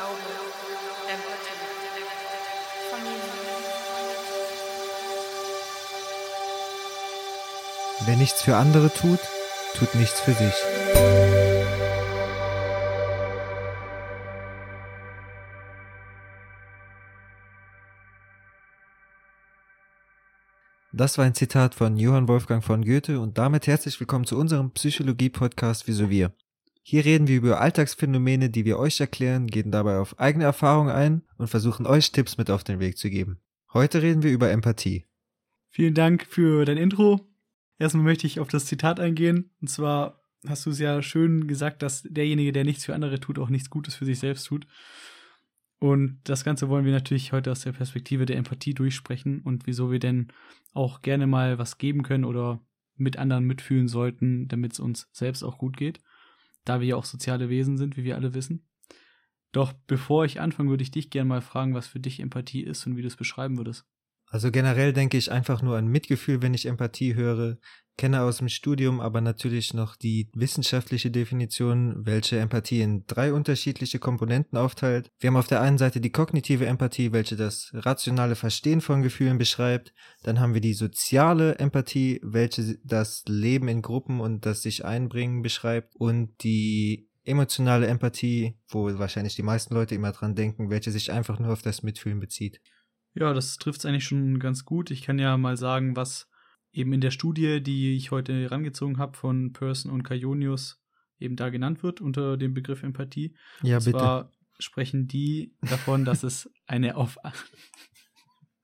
Glaube, Empathie, Familie. Wer nichts für andere tut, tut nichts für sich. Das war ein Zitat von Johann Wolfgang von Goethe und damit herzlich willkommen zu unserem Psychologie-Podcast Wieso wir. Hier reden wir über Alltagsphänomene, die wir euch erklären, gehen dabei auf eigene Erfahrungen ein und versuchen euch Tipps mit auf den Weg zu geben. Heute reden wir über Empathie. Vielen Dank für dein Intro. Erstmal möchte ich auf das Zitat eingehen. Und zwar hast du es ja schön gesagt, dass derjenige, der nichts für andere tut, auch nichts Gutes für sich selbst tut. Und das Ganze wollen wir natürlich heute aus der Perspektive der Empathie durchsprechen und wieso wir denn auch gerne mal was geben können oder mit anderen mitfühlen sollten, damit es uns selbst auch gut geht, da wir ja auch soziale Wesen sind, wie wir alle wissen. Doch bevor ich anfange, würde ich dich gerne mal fragen, was für dich Empathie ist und wie du es beschreiben würdest. Also generell denke ich einfach nur an Mitgefühl, wenn ich Empathie höre, kenne aus dem Studium aber natürlich noch die wissenschaftliche Definition, welche Empathie in drei unterschiedliche Komponenten aufteilt. Wir haben auf der einen Seite die kognitive Empathie, welche das rationale Verstehen von Gefühlen beschreibt. Dann haben wir die soziale Empathie, welche das Leben in Gruppen und das sich einbringen beschreibt. Und die emotionale Empathie, wo wahrscheinlich die meisten Leute immer dran denken, welche sich einfach nur auf das Mitfühlen bezieht. Ja, das trifft es eigentlich schon ganz gut. Ich kann ja mal sagen, was eben in der Studie, die ich heute herangezogen habe von Person und Kaionius, eben da genannt wird unter dem Begriff Empathie. Ja, und bitte. zwar sprechen die davon, dass es eine auf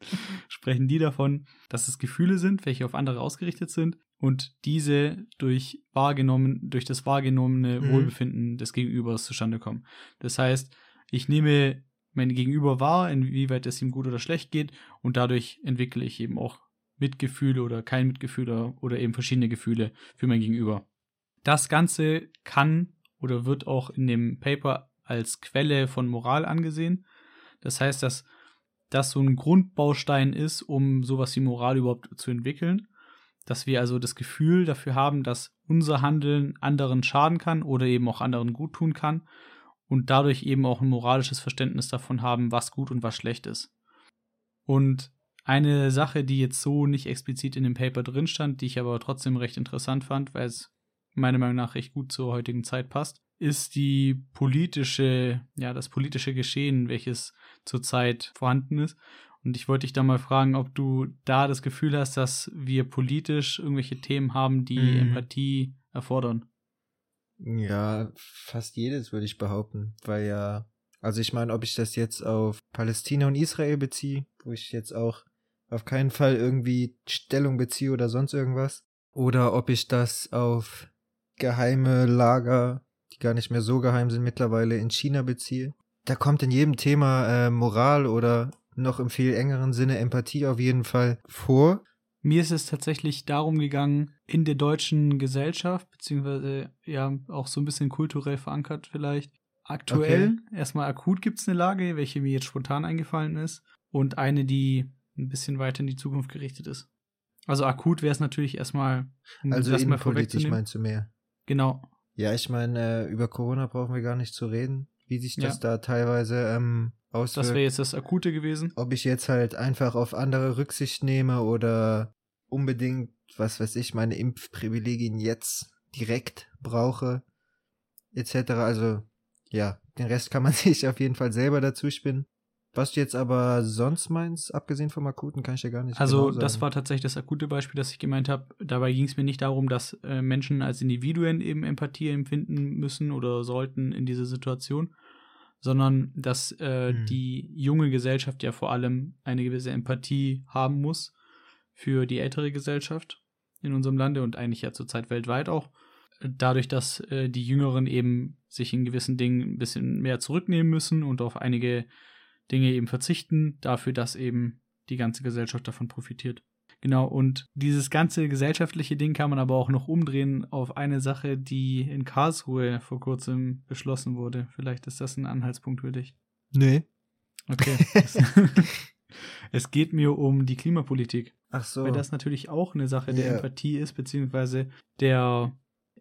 sprechen die davon, dass es Gefühle sind, welche auf andere ausgerichtet sind und diese durch wahrgenommen durch das wahrgenommene Mhm. Wohlbefinden des Gegenübers zustande kommen. Das heißt, ich nehme mein Gegenüber wahr, inwieweit es ihm gut oder schlecht geht und dadurch entwickle ich eben auch Mitgefühle oder kein Mitgefühl oder, oder eben verschiedene Gefühle für mein Gegenüber. Das Ganze kann oder wird auch in dem Paper als Quelle von Moral angesehen. Das heißt, dass das so ein Grundbaustein ist, um sowas wie Moral überhaupt zu entwickeln. Dass wir also das Gefühl dafür haben, dass unser Handeln anderen schaden kann oder eben auch anderen gut tun kann und dadurch eben auch ein moralisches Verständnis davon haben, was gut und was schlecht ist. Und eine Sache, die jetzt so nicht explizit in dem Paper drin stand, die ich aber trotzdem recht interessant fand, weil es meiner Meinung nach recht gut zur heutigen Zeit passt, ist die politische, ja, das politische Geschehen, welches zurzeit vorhanden ist. Und ich wollte dich da mal fragen, ob du da das Gefühl hast, dass wir politisch irgendwelche Themen haben, die Mhm. Empathie erfordern. Ja, fast jedes würde ich behaupten, weil ja, also ich meine, ob ich das jetzt auf Palästina und Israel beziehe, wo ich jetzt auch auf keinen Fall irgendwie Stellung beziehe oder sonst irgendwas, oder ob ich das auf geheime Lager, die gar nicht mehr so geheim sind mittlerweile, in China beziehe. Da kommt in jedem Thema äh, Moral oder noch im viel engeren Sinne Empathie auf jeden Fall vor. Mir ist es tatsächlich darum gegangen, in der deutschen Gesellschaft, beziehungsweise ja auch so ein bisschen kulturell verankert vielleicht. Aktuell, erstmal akut gibt es eine Lage, welche mir jetzt spontan eingefallen ist, und eine, die ein bisschen weiter in die Zukunft gerichtet ist. Also akut wäre es natürlich erstmal, um Also das mal innenpolitisch vorwegzunehmen. meinst du mehr? Genau. Ja, ich meine, äh, über Corona brauchen wir gar nicht zu reden, wie sich das Ja. da teilweise ähm, Das auswirkt. wäre jetzt das Akute gewesen. Ob ich jetzt halt einfach auf andere Rücksicht nehme oder unbedingt, was weiß ich, meine Impfprivilegien jetzt direkt brauche, etc. Also, ja, den Rest kann man sich auf jeden Fall selber dazu spinnen. Was du jetzt aber sonst meinst, abgesehen vom Akuten, kann ich ja gar nicht Also genau das war tatsächlich das akute Beispiel, das ich gemeint habe. Dabei ging es mir nicht darum, dass äh, Menschen als Individuen eben Empathie empfinden müssen oder sollten in dieser Situation, sondern dass äh, Hm. die junge Gesellschaft ja vor allem eine gewisse Empathie haben muss für die ältere Gesellschaft in unserem Lande und eigentlich ja zurzeit weltweit auch. Dadurch, dass äh, die Jüngeren eben sich in gewissen Dingen ein bisschen mehr zurücknehmen müssen und auf einige Dinge eben verzichten, dafür, dass eben die ganze Gesellschaft davon profitiert. Genau, und dieses ganze gesellschaftliche Ding kann man aber auch noch umdrehen auf eine Sache, die in Karlsruhe vor kurzem beschlossen wurde. Vielleicht ist das ein Anhaltspunkt für dich. Nee. Okay. es, geht mir um die Klimapolitik, Ach so. weil das natürlich auch eine Sache der Ja. Empathie ist, beziehungsweise der,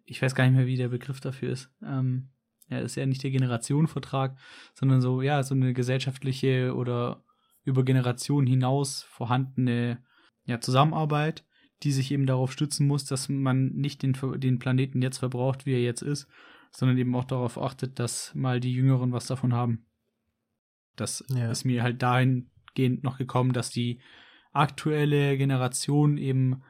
ich weiß gar nicht mehr, wie der Begriff dafür ist, ähm, ja, ist ja nicht der Generationenvertrag, sondern so, ja, so eine gesellschaftliche oder über Generationen hinaus vorhandene ja, Zusammenarbeit, die sich eben darauf stützen muss, dass man nicht den, den Planeten jetzt verbraucht, wie er jetzt ist, sondern eben auch darauf achtet, dass mal die Jüngeren was davon haben. Das ja. ist mir halt dahingehend noch gekommen, dass die aktuelle Generation eben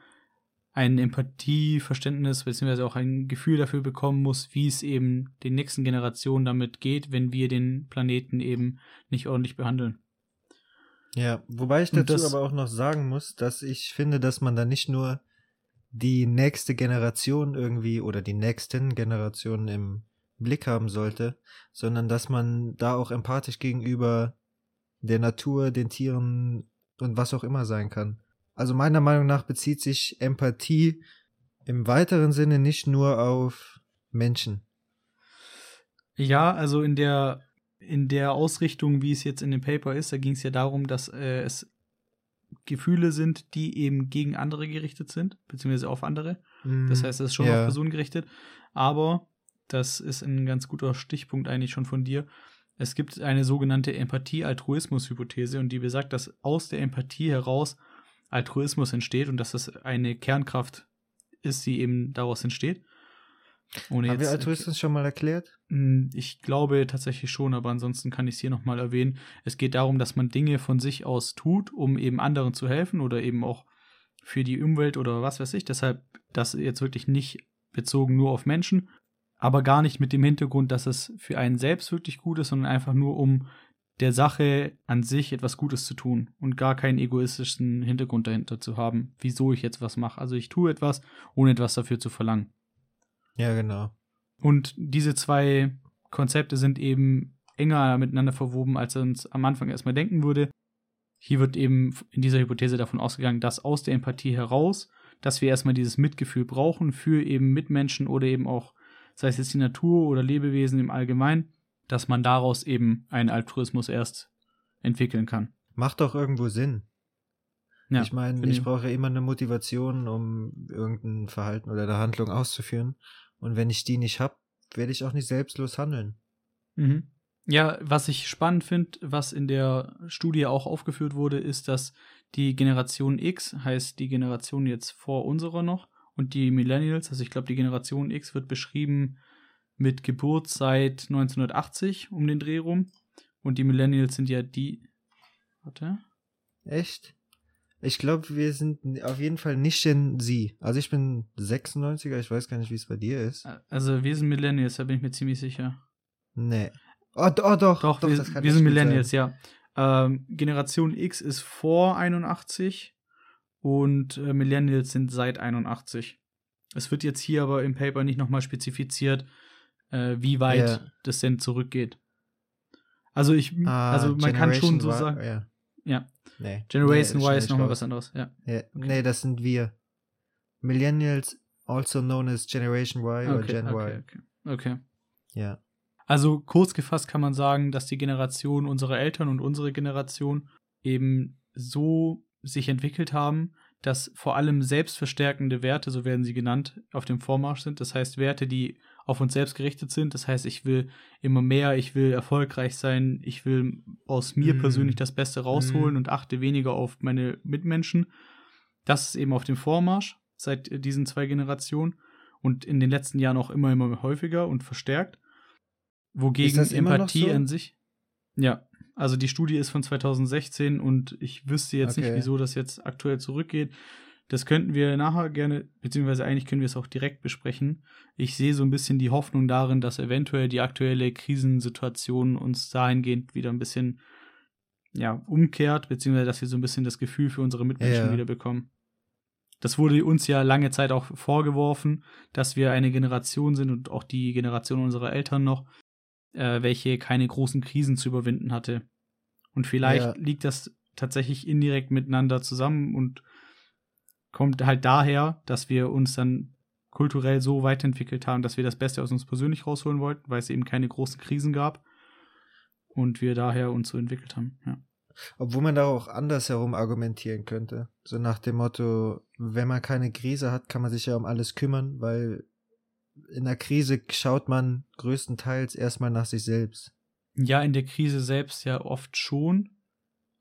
ein Empathieverständnis beziehungsweise auch ein Gefühl dafür bekommen muss, wie es eben den nächsten Generationen damit geht, wenn wir den Planeten eben nicht ordentlich behandeln. Ja, wobei ich dazu das, aber auch noch sagen muss, dass ich finde, dass man da nicht nur die nächste Generation irgendwie oder die nächsten Generationen im Blick haben sollte, sondern dass man da auch empathisch gegenüber der Natur, den Tieren und was auch immer sein kann. Also meiner Meinung nach bezieht sich Empathie im weiteren Sinne nicht nur auf Menschen. Ja, also in der in der Ausrichtung, wie es jetzt in dem Paper ist, da ging es ja darum, dass äh, es Gefühle sind, die eben gegen andere gerichtet sind, beziehungsweise auf andere. Mm, das heißt, es ist schon yeah. auf Personen gerichtet. Aber, das ist ein ganz guter Stichpunkt eigentlich schon von dir, es gibt eine sogenannte Empathie-Altruismus-Hypothese und die besagt, dass aus der Empathie heraus Altruismus entsteht und dass das eine Kernkraft ist, die eben daraus entsteht. Ohne Haben wir Altruismus schon mal erklärt? Hm, ich glaube tatsächlich schon, aber ansonsten kann ich es hier nochmal erwähnen. Es geht darum, dass man Dinge von sich aus tut, um eben anderen zu helfen oder eben auch für die Umwelt oder was weiß ich. Deshalb das jetzt wirklich nicht bezogen nur auf Menschen, aber gar nicht mit dem Hintergrund, dass es für einen selbst wirklich gut ist, sondern einfach nur um der Sache an sich etwas Gutes zu tun und gar keinen egoistischen Hintergrund dahinter zu haben, wieso ich jetzt was mache. Also ich tue etwas, ohne etwas dafür zu verlangen. Ja, genau. Und diese zwei Konzepte sind eben enger miteinander verwoben, als er uns am Anfang erstmal denken würde. Hier wird eben in dieser Hypothese davon ausgegangen, dass aus der Empathie heraus, dass wir erstmal dieses Mitgefühl brauchen für eben Mitmenschen oder eben auch, sei es jetzt die Natur oder Lebewesen im Allgemeinen, dass man daraus eben einen Altruismus erst entwickeln kann. Macht doch irgendwo Sinn. Ja, ich meine, ich brauche ja immer eine Motivation, um irgendein Verhalten oder eine Handlung auszuführen. Und wenn ich die nicht habe, werde ich auch nicht selbstlos handeln. Mhm. Ja, was ich spannend finde, was in der Studie auch aufgeführt wurde, ist, dass die Generation X, heißt die Generation jetzt vor unserer noch, und die Millennials, also ich glaube, die Generation X wird beschrieben mit Geburt seit 1980 um den Dreh rum. Und die Millennials sind ja die. Warte. Echt? Ich glaube, wir sind auf jeden Fall nicht in sie. Also ich bin 96er, ich weiß gar nicht, wie es bei dir ist. Also wir sind Millennials, da bin ich mir ziemlich sicher. Nee. Oh, oh doch, doch, doch wir, wir sind Millennials, sein. ja. Ähm, Generation X ist vor 81 und äh, Millennials sind seit 81. Es wird jetzt hier aber im Paper nicht nochmal spezifiziert, äh, wie weit yeah. das denn zurückgeht. Also ich, ah, also man Generation kann schon so sagen. Ja. ja. Nee. Generation nee, Y ist nochmal was anderes, ja. ja. Okay. Nee, das sind wir. Millennials, also known as Generation Y okay, oder Gen okay, Y. Okay. okay. Ja. Also kurz gefasst kann man sagen, dass die Generation unserer Eltern und unsere Generation eben so sich entwickelt haben, dass vor allem selbstverstärkende Werte, so werden sie genannt, auf dem Vormarsch sind. Das heißt Werte, die auf uns selbst gerichtet sind. Das heißt, ich will immer mehr, ich will erfolgreich sein, ich will aus mir mm. persönlich das Beste rausholen mm. und achte weniger auf meine Mitmenschen. Das ist eben auf dem Vormarsch seit diesen zwei Generationen und in den letzten Jahren auch immer, immer häufiger und verstärkt. Wogegen Empathie so? an sich. Ja, also die Studie ist von 2016 und ich wüsste jetzt okay. nicht, wieso das jetzt aktuell zurückgeht. Das könnten wir nachher gerne, beziehungsweise eigentlich können wir es auch direkt besprechen. Ich sehe so ein bisschen die Hoffnung darin, dass eventuell die aktuelle Krisensituation uns dahingehend wieder ein bisschen ja, umkehrt, beziehungsweise dass wir so ein bisschen das Gefühl für unsere Mitmenschen ja. wieder bekommen. Das wurde uns ja lange Zeit auch vorgeworfen, dass wir eine Generation sind und auch die Generation unserer Eltern noch, äh, welche keine großen Krisen zu überwinden hatte. Und vielleicht ja. liegt das tatsächlich indirekt miteinander zusammen und kommt halt daher, dass wir uns dann kulturell so weiterentwickelt haben, dass wir das Beste aus uns persönlich rausholen wollten, weil es eben keine großen Krisen gab und wir daher uns so entwickelt haben. Ja. Obwohl man da auch andersherum argumentieren könnte. So nach dem Motto, wenn man keine Krise hat, kann man sich ja um alles kümmern, weil in der Krise schaut man größtenteils erstmal nach sich selbst. Ja, in der Krise selbst ja oft schon.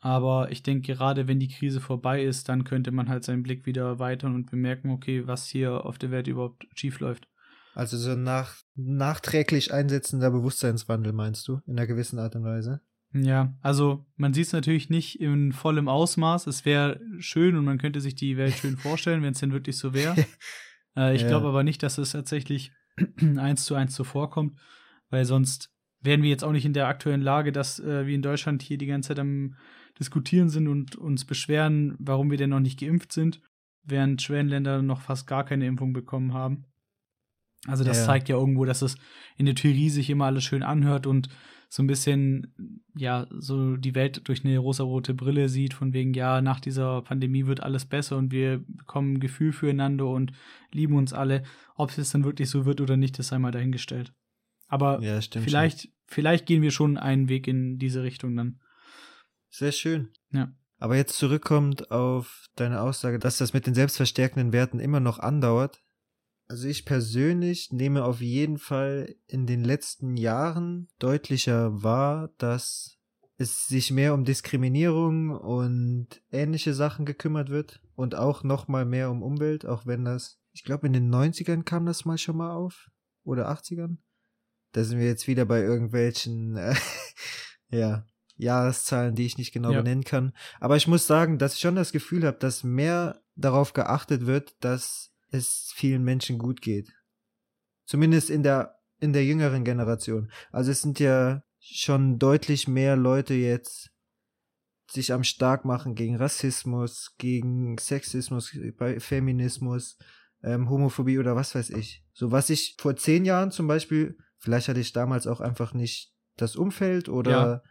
Aber ich denke, gerade wenn die Krise vorbei ist, dann könnte man halt seinen Blick wieder erweitern und bemerken, okay, was hier auf der Welt überhaupt schief läuft. Also so nach, nachträglich einsetzender Bewusstseinswandel, meinst du, in einer gewissen Art und Weise? Ja, also man sieht es natürlich nicht in vollem Ausmaß. Es wäre schön und man könnte sich die Welt schön vorstellen, wenn es denn wirklich so wäre. äh, ich ja. glaube aber nicht, dass es tatsächlich eins zu eins so vorkommt, weil sonst wären wir jetzt auch nicht in der aktuellen Lage, dass äh, wir in Deutschland hier die ganze Zeit am Diskutieren sind und uns beschweren, warum wir denn noch nicht geimpft sind, während Schwellenländer noch fast gar keine Impfung bekommen haben. Also das ja. zeigt ja irgendwo, dass es in der Theorie sich immer alles schön anhört und so ein bisschen, ja, so die Welt durch eine rosarote Brille sieht, von wegen, ja, nach dieser Pandemie wird alles besser und wir bekommen ein Gefühl füreinander und lieben uns alle. Ob es jetzt dann wirklich so wird oder nicht, das sei mal dahingestellt. Aber ja, vielleicht, schon. vielleicht gehen wir schon einen Weg in diese Richtung dann. Sehr schön. Ja. Aber jetzt zurückkommt auf deine Aussage, dass das mit den selbstverstärkenden Werten immer noch andauert. Also ich persönlich nehme auf jeden Fall in den letzten Jahren deutlicher wahr, dass es sich mehr um Diskriminierung und ähnliche Sachen gekümmert wird und auch noch mal mehr um Umwelt, auch wenn das, ich glaube in den 90ern kam das mal schon mal auf oder 80ern. Da sind wir jetzt wieder bei irgendwelchen äh, ja, Jahreszahlen, die ich nicht genau ja. benennen kann, aber ich muss sagen, dass ich schon das Gefühl habe, dass mehr darauf geachtet wird, dass es vielen Menschen gut geht. Zumindest in der, in der jüngeren Generation. Also es sind ja schon deutlich mehr Leute jetzt sich am stark machen gegen Rassismus, gegen Sexismus, bei Feminismus, ähm, Homophobie oder was weiß ich. So was ich vor zehn Jahren zum Beispiel, vielleicht hatte ich damals auch einfach nicht das Umfeld oder ja.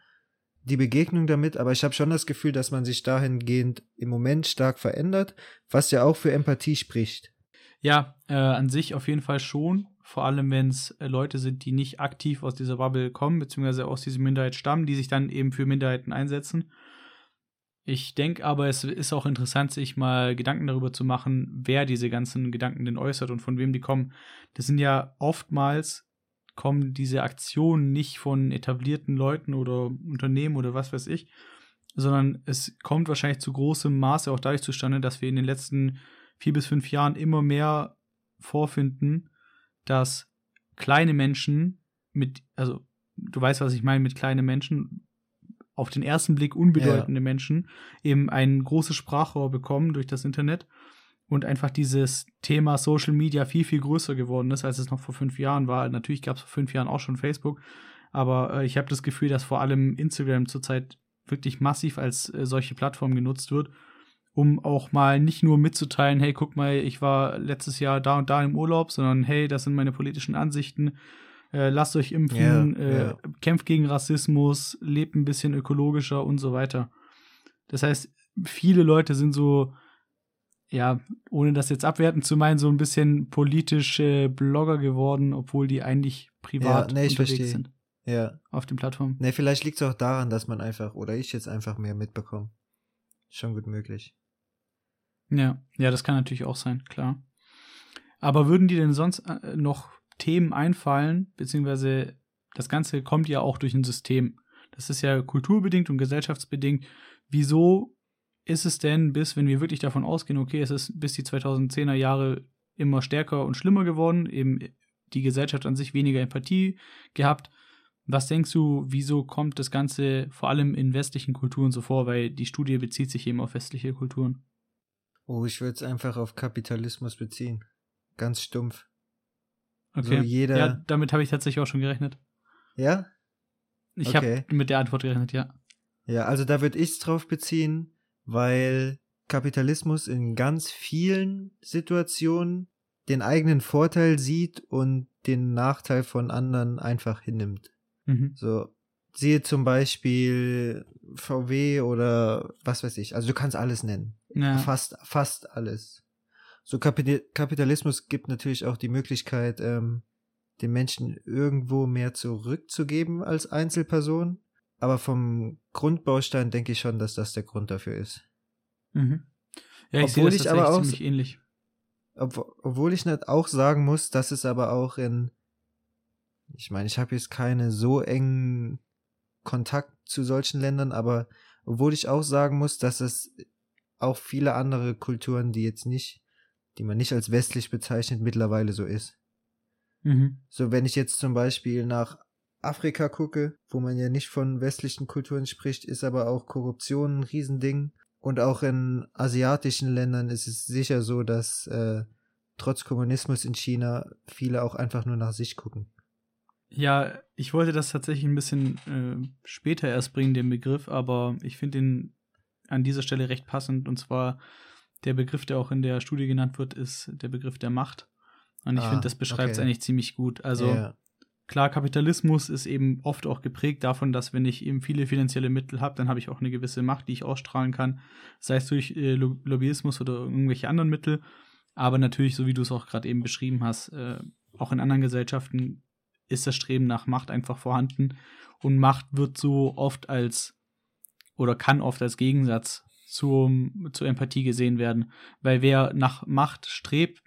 die Begegnung damit, aber ich habe schon das Gefühl, dass man sich dahingehend im Moment stark verändert, was ja auch für Empathie spricht. Ja, äh, an sich auf jeden Fall schon. Vor allem, wenn es äh, Leute sind, die nicht aktiv aus dieser Bubble kommen, beziehungsweise aus dieser Minderheit stammen, die sich dann eben für Minderheiten einsetzen. Ich denke aber, es ist auch interessant, sich mal Gedanken darüber zu machen, wer diese ganzen Gedanken denn äußert und von wem die kommen. Das sind ja oftmals kommen diese Aktionen nicht von etablierten Leuten oder Unternehmen oder was weiß ich, sondern es kommt wahrscheinlich zu großem Maße auch dadurch zustande, dass wir in den letzten vier bis fünf Jahren immer mehr vorfinden, dass kleine Menschen mit, also du weißt, was ich meine mit kleinen Menschen, auf den ersten Blick unbedeutende ja. Menschen eben ein großes Sprachrohr bekommen durch das Internet und einfach dieses Thema Social Media viel, viel größer geworden ist, als es noch vor fünf Jahren war. Natürlich gab es vor fünf Jahren auch schon Facebook, aber äh, ich habe das Gefühl, dass vor allem Instagram zurzeit wirklich massiv als äh, solche Plattform genutzt wird um auch mal nicht nur mitzuteilen, hey, guck mal, ich war letztes Jahr da und da im Urlaub, sondern hey, das sind meine politischen Ansichten. Äh, lasst euch impfen, yeah, äh, yeah. kämpft gegen Rassismus, lebt ein bisschen ökologischer und so weiter. Das heißt, viele Leute sind so, ja, ohne das jetzt abwertend zu meinen, so ein bisschen politische Blogger geworden, obwohl die eigentlich privat ja, nee, unterwegs verstehe. sind. Ja. Auf den Plattformen. Nee, vielleicht liegt es auch daran, dass man einfach, oder ich jetzt einfach mehr mitbekomme. Schon gut möglich. Ja, ja, das kann natürlich auch sein, klar. Aber würden dir denn sonst äh, noch Themen einfallen, beziehungsweise das Ganze kommt ja auch durch ein System. Das ist ja kulturbedingt und gesellschaftsbedingt. Wieso ist es denn bis, wenn wir wirklich davon ausgehen, okay, es ist bis die 2010er Jahre immer stärker und schlimmer geworden, eben die Gesellschaft an sich weniger Empathie gehabt. Was denkst du, wieso kommt das Ganze vor allem in westlichen Kulturen so vor? Weil die Studie bezieht sich eben auf westliche Kulturen. Oh, ich würde es einfach auf Kapitalismus beziehen. Ganz stumpf. Okay. So jeder... Ja, damit habe ich tatsächlich auch schon gerechnet. Ja? Ich okay. habe mit der Antwort gerechnet, ja. Ja, also da würde ich es drauf beziehen, weil Kapitalismus in ganz vielen Situationen den eigenen Vorteil sieht und den Nachteil von anderen einfach hinnimmt. Mhm. So, siehe zum Beispiel VW oder was weiß ich. Also du kannst alles nennen. Ja. Fast, fast alles. So Kapitalismus gibt natürlich auch die Möglichkeit, ähm, den Menschen irgendwo mehr zurückzugeben als Einzelperson. Aber vom Grundbaustein denke ich schon, dass das der Grund dafür ist. Mhm. Ja, ich Obwohl sehe das ich aber auch, ziemlich ähnlich. Ob, obwohl ich nicht auch sagen muss, dass es aber auch in, ich meine, ich habe jetzt keine so engen Kontakt zu solchen Ländern, aber obwohl ich auch sagen muss, dass es auch viele andere Kulturen, die jetzt nicht, die man nicht als westlich bezeichnet, mittlerweile so ist. Mhm. So, wenn ich jetzt zum Beispiel nach Afrika gucke, wo man ja nicht von westlichen Kulturen spricht, ist aber auch Korruption ein Riesending. Und auch in asiatischen Ländern ist es sicher so, dass äh, trotz Kommunismus in China viele auch einfach nur nach sich gucken. Ja, ich wollte das tatsächlich ein bisschen äh, später erst bringen, den Begriff, aber ich finde ihn an dieser Stelle recht passend. Und zwar der Begriff, der auch in der Studie genannt wird, ist der Begriff der Macht. Und ich Ah, finde, das beschreibt es okay. eigentlich ziemlich gut. Also ja, klar, Kapitalismus ist eben oft auch geprägt davon, dass wenn ich eben viele finanzielle Mittel habe, dann habe ich auch eine gewisse Macht, die ich ausstrahlen kann, sei es durch äh, Lo- Lobbyismus oder irgendwelche anderen Mittel. Aber natürlich, so wie du es auch gerade eben beschrieben hast, äh, auch in anderen Gesellschaften ist das Streben nach Macht einfach vorhanden. Und Macht wird so oft als oder kann oft als Gegensatz zum, zur Empathie gesehen werden. Weil wer nach Macht strebt,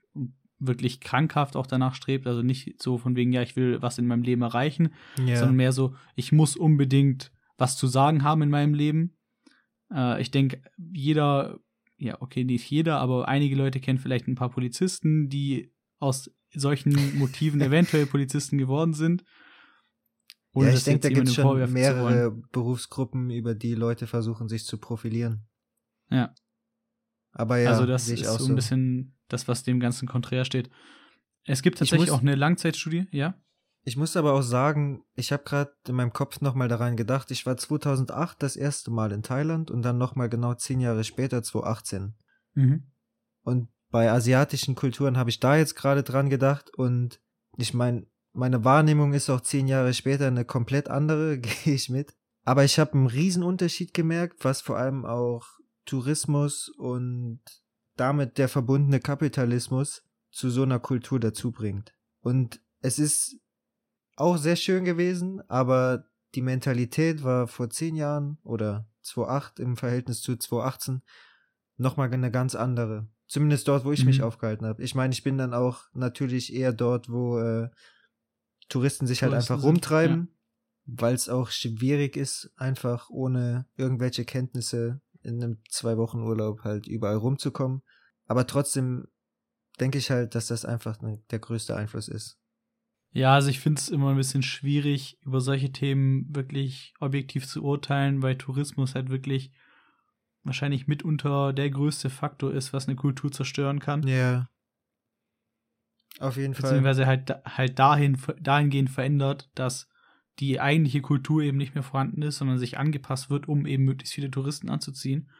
wirklich krankhaft auch danach strebt, also nicht so von wegen, ja, ich will was in meinem Leben erreichen, ja. sondern mehr so, ich muss unbedingt was zu sagen haben in meinem Leben. Äh, ich denke, jeder, ja, okay, nicht jeder, aber einige Leute kennen vielleicht ein paar Polizisten, die aus solchen Motiven eventuell Polizisten geworden sind. Ohne ja, ich denke, da gibt es schon mehrere Berufsgruppen, über die Leute versuchen, sich zu profilieren. Ja. Aber ja, also das ist so ein bisschen das, was dem Ganzen konträr steht. Es gibt Ich tatsächlich muss- auch eine Langzeitstudie, ja? Ich muss aber auch sagen, ich habe gerade in meinem Kopf nochmal daran gedacht, ich war 2008 das erste Mal in Thailand und dann nochmal genau zehn Jahre später, 2018. Mhm. Und bei asiatischen Kulturen habe ich da jetzt gerade dran gedacht und ich meine, meine Wahrnehmung ist auch zehn Jahre später eine komplett andere, gehe ich mit. Aber ich habe einen riesen Unterschied gemerkt, was vor allem auch Tourismus und damit der verbundene Kapitalismus zu so einer Kultur dazu bringt. Und es ist auch sehr schön gewesen, aber die Mentalität war vor zehn Jahren oder 2008 im Verhältnis zu 2018 nochmal eine ganz andere. Zumindest dort, wo ich mich Mhm. aufgehalten habe. Ich meine, ich bin dann auch natürlich eher dort, wo äh, Touristen sich halt Touristen einfach sind, rumtreiben, weil es auch schwierig ist, einfach ohne irgendwelche Kenntnisse in einem zwei Wochen Urlaub halt überall rumzukommen. Aber trotzdem denke ich halt, dass das einfach ne, der größte Einfluss ist. Ja, also ich finde es immer ein bisschen schwierig, über solche Themen wirklich objektiv zu urteilen, weil Tourismus halt wirklich wahrscheinlich mitunter der größte Faktor ist, was eine Kultur zerstören kann. Ja. Auf jeden Fall. Beziehungsweise halt, halt dahin, dahingehend verändert, dass die eigentliche Kultur eben nicht mehr vorhanden ist, sondern sich angepasst wird, um eben möglichst viele Touristen anzuziehen.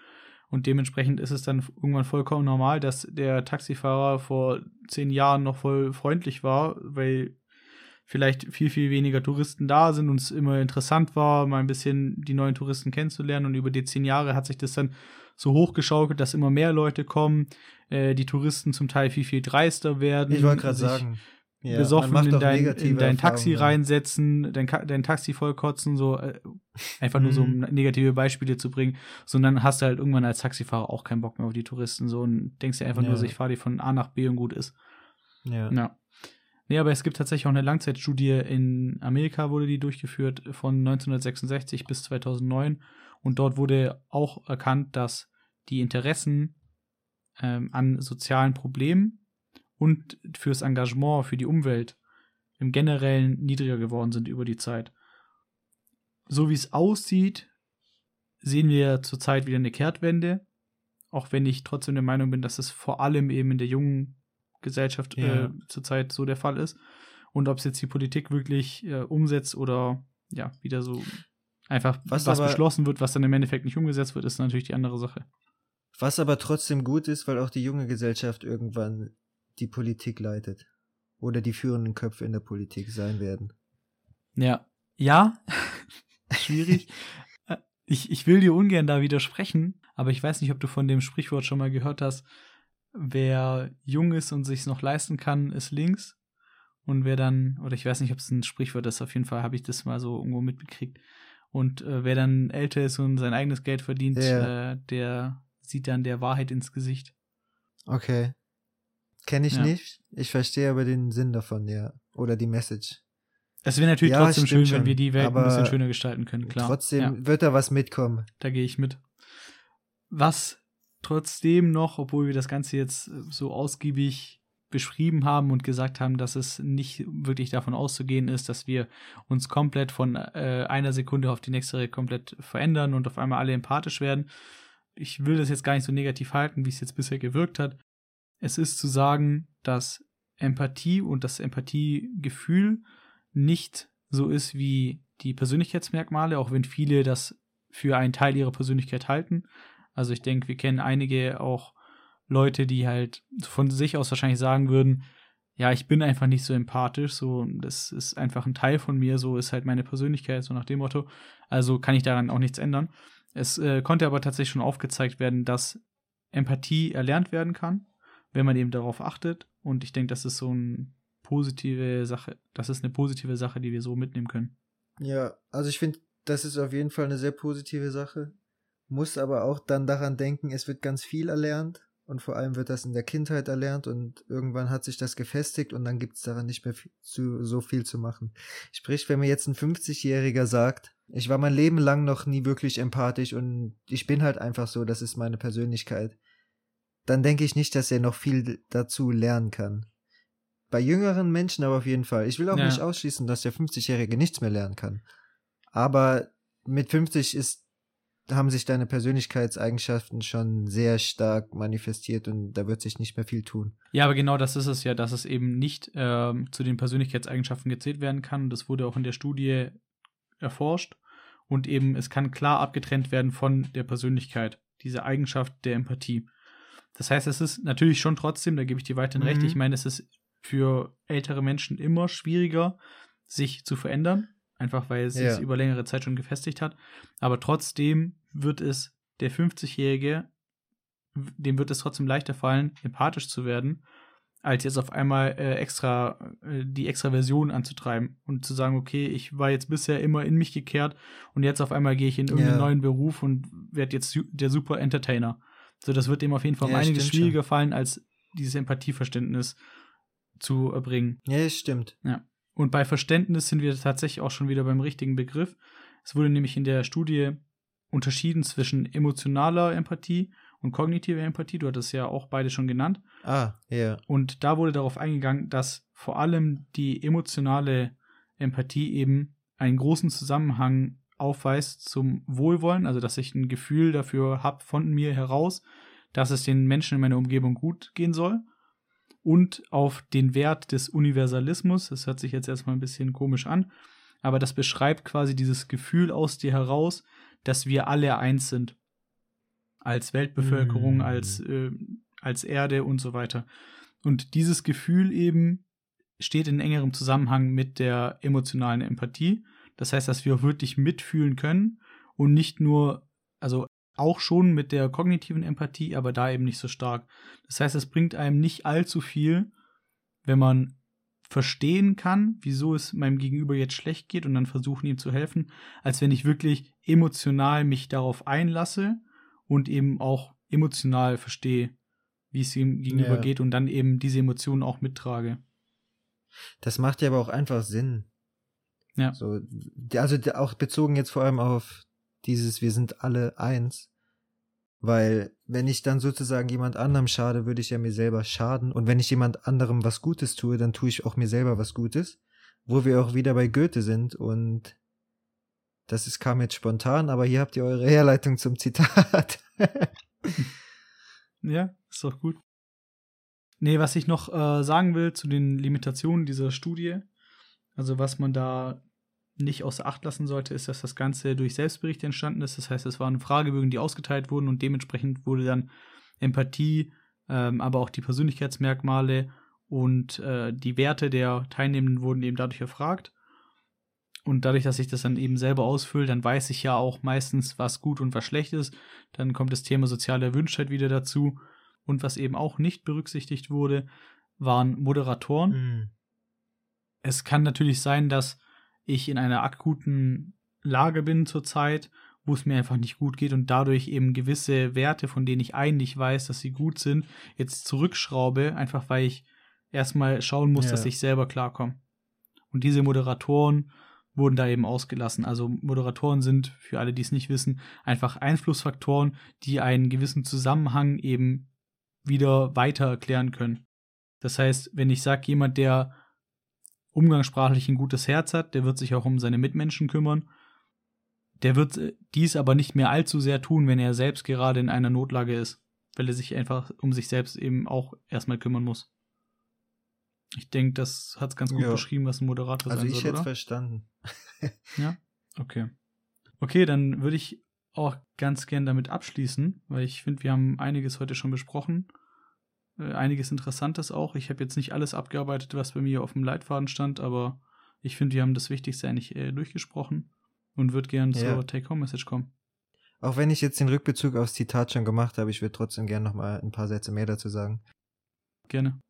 Und dementsprechend ist es dann irgendwann vollkommen normal, dass der Taxifahrer vor zehn Jahren noch voll freundlich war, weil vielleicht viel, viel weniger Touristen da sind und es immer interessant war, mal ein bisschen die neuen Touristen kennenzulernen. Und über die zehn Jahre hat sich das dann so hochgeschaukelt, dass immer mehr Leute kommen, äh, die Touristen zum Teil viel, viel dreister werden. ich wollte gerade sagen. Ja, man besoffen in dein, in dein Taxi Erfahrungen. reinsetzen, dein, dein Taxi vollkotzen, so äh, einfach nur so um Mhm. negative Beispiele zu bringen, sondern hast du halt irgendwann als Taxifahrer auch keinen Bock mehr auf die Touristen so und denkst dir einfach Ja. nur, so, ich fahre die von A nach B und gut ist. Ja. Ja. Nee, aber es gibt tatsächlich auch eine Langzeitstudie in Amerika, wurde die durchgeführt von 1966 bis 2009 und dort wurde auch erkannt, dass die Interessen ähm, an sozialen Problemen und fürs Engagement für die Umwelt im Generellen niedriger geworden sind über die Zeit. So wie es aussieht, sehen wir zurzeit wieder eine Kehrtwende, auch wenn ich trotzdem der Meinung bin, dass es vor allem eben in der jungen Gesellschaft Ja. äh, zurzeit so der Fall ist. Und ob es jetzt die Politik wirklich äh, umsetzt oder ja, wieder so einfach Was was, aber- beschlossen wird, was dann im Endeffekt nicht umgesetzt wird, ist natürlich die andere Sache. Was aber trotzdem gut ist, weil auch die junge Gesellschaft irgendwann die Politik leitet. Oder die führenden Köpfe in der Politik sein werden. Ja. Ja, schwierig. Äh, ich, ich will dir ungern da widersprechen, aber ich weiß nicht, ob du von dem Sprichwort schon mal gehört hast. Wer jung ist und sich's noch leisten kann, ist links. Und wer dann, oder ich weiß nicht, ob es ein Sprichwort ist, auf jeden Fall habe ich das mal so irgendwo mitbekriegt. Und äh, wer dann älter ist und sein eigenes Geld verdient, Ja. äh, der sieht dann der Wahrheit ins Gesicht. Okay. Kenne ich Ja. nicht. Ich verstehe aber den Sinn davon, ja. Oder die Message. Es wäre natürlich Ja, trotzdem schön, stimmt wenn schon. wir die Welt ein bisschen schöner gestalten können, klar. Trotzdem wird da was mitkommen. Da gehe ich mit. Was trotzdem noch, obwohl wir das Ganze jetzt äh, so ausgiebig beschrieben haben und gesagt haben, dass es nicht wirklich davon auszugehen ist, dass wir uns komplett von äh, einer Sekunde auf die nächste komplett verändern und auf einmal alle empathisch werden. Ich will das jetzt gar nicht so negativ halten, wie es jetzt bisher gewirkt hat. Es ist zu sagen, dass Empathie und das Empathiegefühl nicht so ist wie die Persönlichkeitsmerkmale, auch wenn viele das für einen Teil ihrer Persönlichkeit halten. Also ich denke, wir kennen einige auch Leute, die halt von sich aus wahrscheinlich sagen würden, ja, ich bin einfach nicht so empathisch, so, das ist einfach ein Teil von mir, so ist halt meine Persönlichkeit, so nach dem Motto. Also kann ich daran auch nichts ändern. Es äh, konnte aber tatsächlich schon aufgezeigt werden, dass Empathie erlernt werden kann, wenn man eben darauf achtet. Und ich denke, das ist so eine positive Sache. Das ist eine positive Sache, die wir so mitnehmen können. Ja, also ich finde, das ist auf jeden Fall eine sehr positive Sache. Muss aber auch dann daran denken, es wird ganz viel erlernt und vor allem wird das in der Kindheit erlernt und irgendwann hat sich das gefestigt und dann gibt es daran nicht mehr viel, zu, so viel zu machen. Sprich, wenn mir jetzt ein 50-Jähriger sagt, ich war mein Leben lang noch nie wirklich empathisch und ich bin halt einfach so, das ist meine Persönlichkeit, dann denke ich nicht, dass er noch viel dazu lernen kann. Bei jüngeren Menschen aber auf jeden Fall. Ich will auch Ja. nicht ausschließen, dass der 50-Jährige nichts mehr lernen kann. Aber mit 50 ist, haben sich deine Persönlichkeitseigenschaften schon sehr stark manifestiert und da wird sich nicht mehr viel tun. Ja, aber genau das ist es ja, dass es eben nicht ähm, zu den Persönlichkeitseigenschaften gezählt werden kann. Das wurde auch in der Studie erforscht. Und eben, es kann klar abgetrennt werden von der Persönlichkeit, diese Eigenschaft der Empathie. Das heißt, es ist natürlich schon trotzdem, da gebe ich dir weiterhin recht, Mhm. ich meine, es ist für ältere Menschen immer schwieriger, sich zu verändern, einfach weil es Ja. sich über längere Zeit schon gefestigt hat. Aber trotzdem wird es der 50-Jährige, dem wird es trotzdem leichter fallen, empathisch zu werden, als jetzt auf einmal äh, extra äh, die extra Version anzutreiben und zu sagen, okay, ich war jetzt bisher immer in mich gekehrt und jetzt auf einmal gehe ich in irgendeinen Ja. neuen Beruf und werde jetzt der super Entertainer. So, das wird dem auf jeden Fall Ja, einiges stimmt schon. schwieriger fallen, als dieses Empathieverständnis zu erbringen. Ja, das stimmt. Und bei Verständnis sind wir tatsächlich auch schon wieder beim richtigen Begriff. Es wurde nämlich in der Studie unterschieden zwischen emotionaler Empathie und kognitiver Empathie. Du hattest ja auch beide schon genannt. Ah, ja. Und da wurde darauf eingegangen, dass vor allem die emotionale Empathie eben einen großen Zusammenhang aufweist zum Wohlwollen, also dass ich ein Gefühl dafür habe von mir heraus, dass es den Menschen in meiner Umgebung gut gehen soll. Und auf den Wert des Universalismus, das hört sich jetzt erstmal ein bisschen komisch an, aber das beschreibt quasi dieses Gefühl aus dir heraus, dass wir alle eins sind. Als Weltbevölkerung, Mm. als, äh, als Erde und so weiter. Und dieses Gefühl eben steht in engerem Zusammenhang mit der emotionalen Empathie. Das heißt, dass wir auch wirklich mitfühlen können und nicht nur, also auch schon mit der kognitiven Empathie, aber da eben nicht so stark. Das heißt, es bringt einem nicht allzu viel, wenn man verstehen kann, wieso es meinem Gegenüber jetzt schlecht geht und dann versuchen ihm zu helfen, als wenn ich wirklich emotional mich darauf einlasse und eben auch emotional verstehe, wie es ihm gegenüber Ja. geht und dann eben diese Emotionen auch mittrage. Das macht ja aber auch einfach Sinn. Ja. So, also auch bezogen jetzt vor allem auf dieses Wir sind alle eins. Weil, wenn ich dann sozusagen jemand anderem schade, würde ich ja mir selber schaden. Und wenn ich jemand anderem was Gutes tue, dann tue ich auch mir selber was Gutes. Wo wir auch wieder bei Goethe sind. Und das ist, kam jetzt spontan, aber hier habt ihr eure Herleitung zum Zitat. Ja, ist doch gut. Nee, was ich noch äh, sagen will zu den Limitationen dieser Studie, also was man da nicht außer Acht lassen sollte, ist, dass das Ganze durch Selbstberichte entstanden ist. Das heißt, es waren Fragebögen, die ausgeteilt wurden und dementsprechend wurde dann Empathie, ähm, aber auch die Persönlichkeitsmerkmale und äh, die Werte der Teilnehmenden wurden eben dadurch erfragt. Und dadurch, dass ich das dann eben selber ausfülle, dann weiß ich ja auch meistens, was gut und was schlecht ist. Dann kommt das Thema soziale Erwünschtheit wieder dazu. Und was eben auch nicht berücksichtigt wurde, waren Moderatoren. Hm. Es kann natürlich sein, dass ich in einer akuten Lage bin zurzeit, wo es mir einfach nicht gut geht und dadurch eben gewisse Werte, von denen ich eigentlich weiß, dass sie gut sind, jetzt zurückschraube, einfach weil ich erstmal schauen muss, Ja. dass ich selber klarkomme. Und diese Moderatoren wurden da eben ausgelassen. Also Moderatoren sind, für alle, die es nicht wissen, einfach Einflussfaktoren, die einen gewissen Zusammenhang eben wieder weiter erklären können. Das heißt, wenn ich sage, jemand, der umgangssprachlich ein gutes Herz hat, der wird sich auch um seine Mitmenschen kümmern. Der wird äh, dies aber nicht mehr allzu sehr tun, wenn er selbst gerade in einer Notlage ist, weil er sich einfach um sich selbst eben auch erstmal kümmern muss. Ich denke, das hat es ganz gut Ja. beschrieben, was ein Moderator Also sein ich soll, hätte oder? verstanden. Ja, okay. Okay, dann würde ich auch ganz gern damit abschließen, weil ich finde, wir haben einiges heute schon besprochen. Äh, einiges Interessantes auch. Ich habe jetzt nicht alles abgearbeitet, was bei mir auf dem Leitfaden stand, aber ich finde, wir haben das Wichtigste eigentlich äh, durchgesprochen und würde gern Ja. zur Take-Home-Message kommen. Auch wenn ich jetzt den Rückbezug aufs Zitat schon gemacht habe, ich würde trotzdem gerne noch mal ein paar Sätze mehr dazu sagen. Gerne.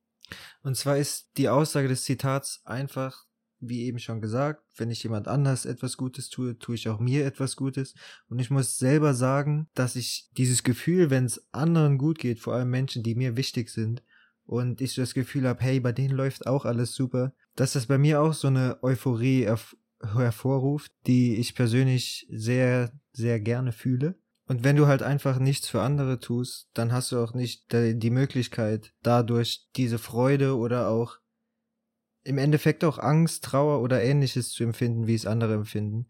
Und zwar ist die Aussage des Zitats einfach, wie eben schon gesagt, wenn ich jemand anders etwas Gutes tue, tue ich auch mir etwas Gutes. Und ich muss selber sagen, dass ich dieses Gefühl, wenn es anderen gut geht, vor allem Menschen, die mir wichtig sind, und ich das Gefühl habe, hey, bei denen läuft auch alles super, dass das bei mir auch so eine Euphorie hervorruft, die ich persönlich sehr, sehr gerne fühle. Und wenn du halt einfach nichts für andere tust, dann hast du auch nicht die Möglichkeit, dadurch diese Freude oder auch im Endeffekt auch Angst, Trauer oder ähnliches zu empfinden, wie es andere empfinden.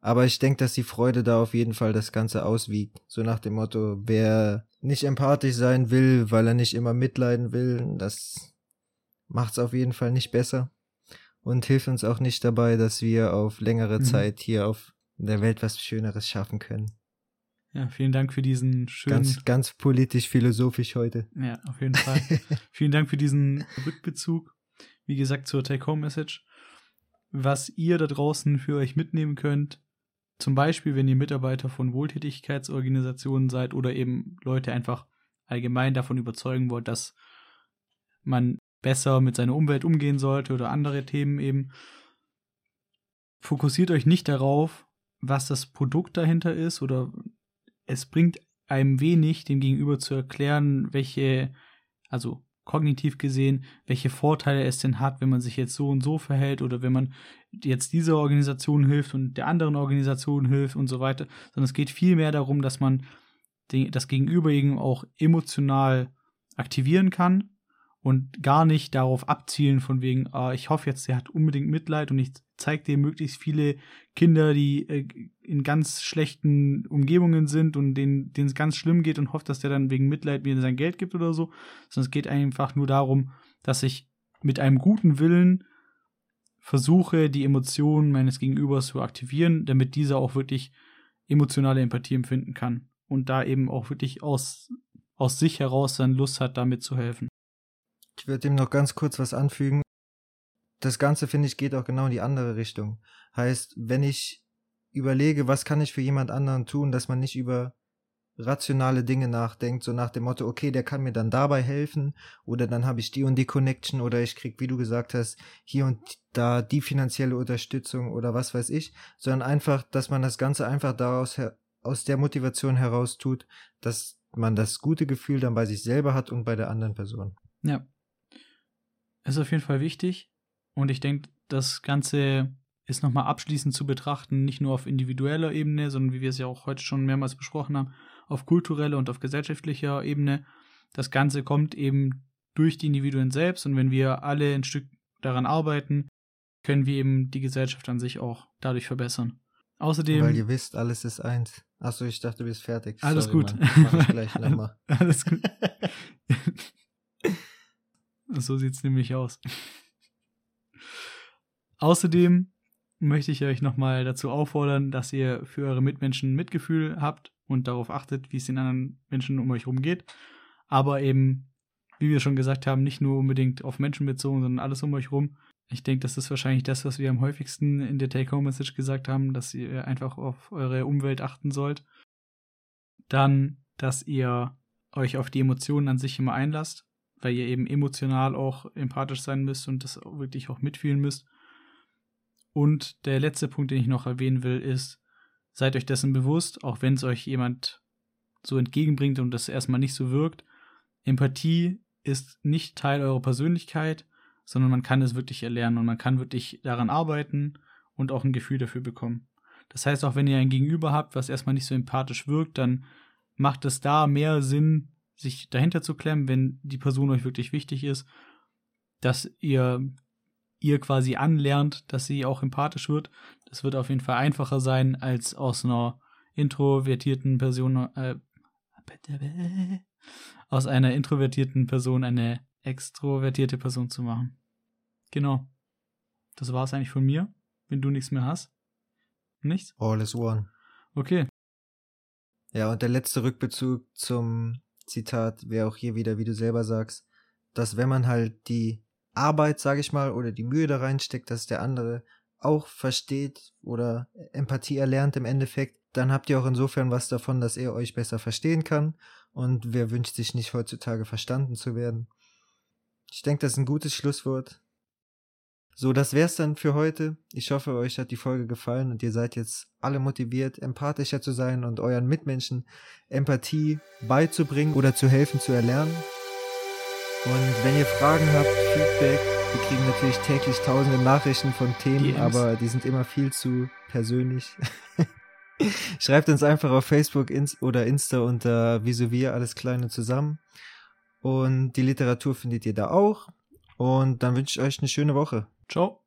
Aber ich denke, dass die Freude da auf jeden Fall das Ganze auswiegt. So nach dem Motto, wer nicht empathisch sein will, weil er nicht immer mitleiden will, das macht's auf jeden Fall nicht besser und hilft uns auch nicht dabei, dass wir auf längere Mhm. Zeit hier auf der Welt was Schöneres schaffen können. Ja, vielen Dank für diesen schönen. Ganz, ganz politisch philosophisch heute. Ja, auf jeden Fall. Vielen Dank für diesen Rückbezug. Wie gesagt, zur Take-Home-Message. Was ihr da draußen für euch mitnehmen könnt, zum Beispiel, wenn ihr Mitarbeiter von Wohltätigkeitsorganisationen seid oder eben Leute einfach allgemein davon überzeugen wollt, dass man besser mit seiner Umwelt umgehen sollte oder andere Themen eben, fokussiert euch nicht darauf, was das Produkt dahinter ist oder es bringt einem wenig, dem Gegenüber zu erklären, welche, also kognitiv gesehen, welche Vorteile es denn hat, wenn man sich jetzt so und so verhält oder wenn man jetzt dieser Organisation hilft und der anderen Organisation hilft und so weiter, sondern es geht vielmehr darum, dass man das Gegenüber eben auch emotional aktivieren kann und gar nicht darauf abzielen von wegen, ah, ich hoffe jetzt, der hat unbedingt Mitleid und ich zeige dir möglichst viele Kinder, die äh, in ganz schlechten Umgebungen sind und denen es ganz schlimm geht und hofft, dass der dann wegen Mitleid mir sein Geld gibt oder so, sondern es geht einfach nur darum, dass ich mit einem guten Willen versuche, die Emotionen meines Gegenübers zu aktivieren, damit dieser auch wirklich emotionale Empathie empfinden kann und da eben auch wirklich aus, aus sich heraus dann Lust hat, damit zu helfen. Ich würde dem noch ganz kurz was anfügen. Das Ganze, finde ich, geht auch genau in die andere Richtung. Heißt, wenn ich überlege, was kann ich für jemand anderen tun, dass man nicht über rationale Dinge nachdenkt, so nach dem Motto, okay, der kann mir dann dabei helfen oder dann habe ich die und die Connection oder ich krieg, wie du gesagt hast, hier und da die finanzielle Unterstützung oder was weiß ich, sondern einfach, dass man das Ganze einfach daraus aus der Motivation heraus tut, dass man das gute Gefühl dann bei sich selber hat und bei der anderen Person. Ja. Ist auf jeden Fall wichtig. Und ich denke, das Ganze ist nochmal abschließend zu betrachten, nicht nur auf individueller Ebene, sondern wie wir es ja auch heute schon mehrmals besprochen haben, auf kultureller und auf gesellschaftlicher Ebene. Das Ganze kommt eben durch die Individuen selbst und wenn wir alle ein Stück daran arbeiten, können wir eben die Gesellschaft an sich auch dadurch verbessern. Außerdem. Weil ihr wisst, alles ist eins. Achso, ich dachte, du bist fertig. Alles Sorry, gut. Mann. Mach ich gleich nochmal. Alles gut. so sieht's nämlich aus. Außerdem möchte ich euch nochmal dazu auffordern, dass ihr für eure Mitmenschen Mitgefühl habt und darauf achtet, wie es den anderen Menschen um euch herum geht. Aber eben, wie wir schon gesagt haben, nicht nur unbedingt auf Menschen bezogen, sondern alles um euch herum. Ich denke, das ist wahrscheinlich das, was wir am häufigsten in der Take-Home-Message gesagt haben, dass ihr einfach auf eure Umwelt achten sollt. Dann, dass ihr euch auf die Emotionen an sich immer einlasst, weil ihr eben emotional auch empathisch sein müsst und das wirklich auch mitfühlen müsst. Und der letzte Punkt, den ich noch erwähnen will, ist, seid euch dessen bewusst, auch wenn es euch jemand so entgegenbringt und das erstmal nicht so wirkt. Empathie ist nicht Teil eurer Persönlichkeit, sondern man kann es wirklich erlernen und man kann wirklich daran arbeiten und auch ein Gefühl dafür bekommen. Das heißt, auch wenn ihr ein Gegenüber habt, was erstmal nicht so empathisch wirkt, dann macht es da mehr Sinn, sich dahinter zu klemmen, wenn die Person euch wirklich wichtig ist, dass ihr ihr quasi anlernt, dass sie auch empathisch wird. Das wird auf jeden Fall einfacher sein, als aus einer introvertierten Person, äh, aus einer introvertierten Person eine extrovertierte Person zu machen. Genau. Das war es eigentlich von mir, wenn du nichts mehr hast. Nichts? All is one. Okay. Ja, und der letzte Rückbezug zum Zitat wäre auch hier wieder, wie du selber sagst, dass wenn man halt die Arbeit, sage ich mal, oder die Mühe da reinsteckt, dass der andere auch versteht oder Empathie erlernt im Endeffekt, dann habt ihr auch insofern was davon, dass er euch besser verstehen kann. Und wer wünscht sich nicht heutzutage verstanden zu werden? Ich denke, das ist ein gutes Schlusswort. So, das wär's dann für heute. Ich hoffe, euch hat die Folge gefallen und ihr seid jetzt alle motiviert, empathischer zu sein und euren Mitmenschen Empathie beizubringen oder zu helfen zu erlernen. Und wenn ihr Fragen habt, Feedback, wir kriegen natürlich täglich tausende Nachrichten von Themen, DMs. aber die sind immer viel zu persönlich. Schreibt uns einfach auf Facebook oder Insta unter Wieso wir, alles kleine zusammen. Und die Literatur findet ihr da auch. Und dann wünsche ich euch eine schöne Woche. Ciao.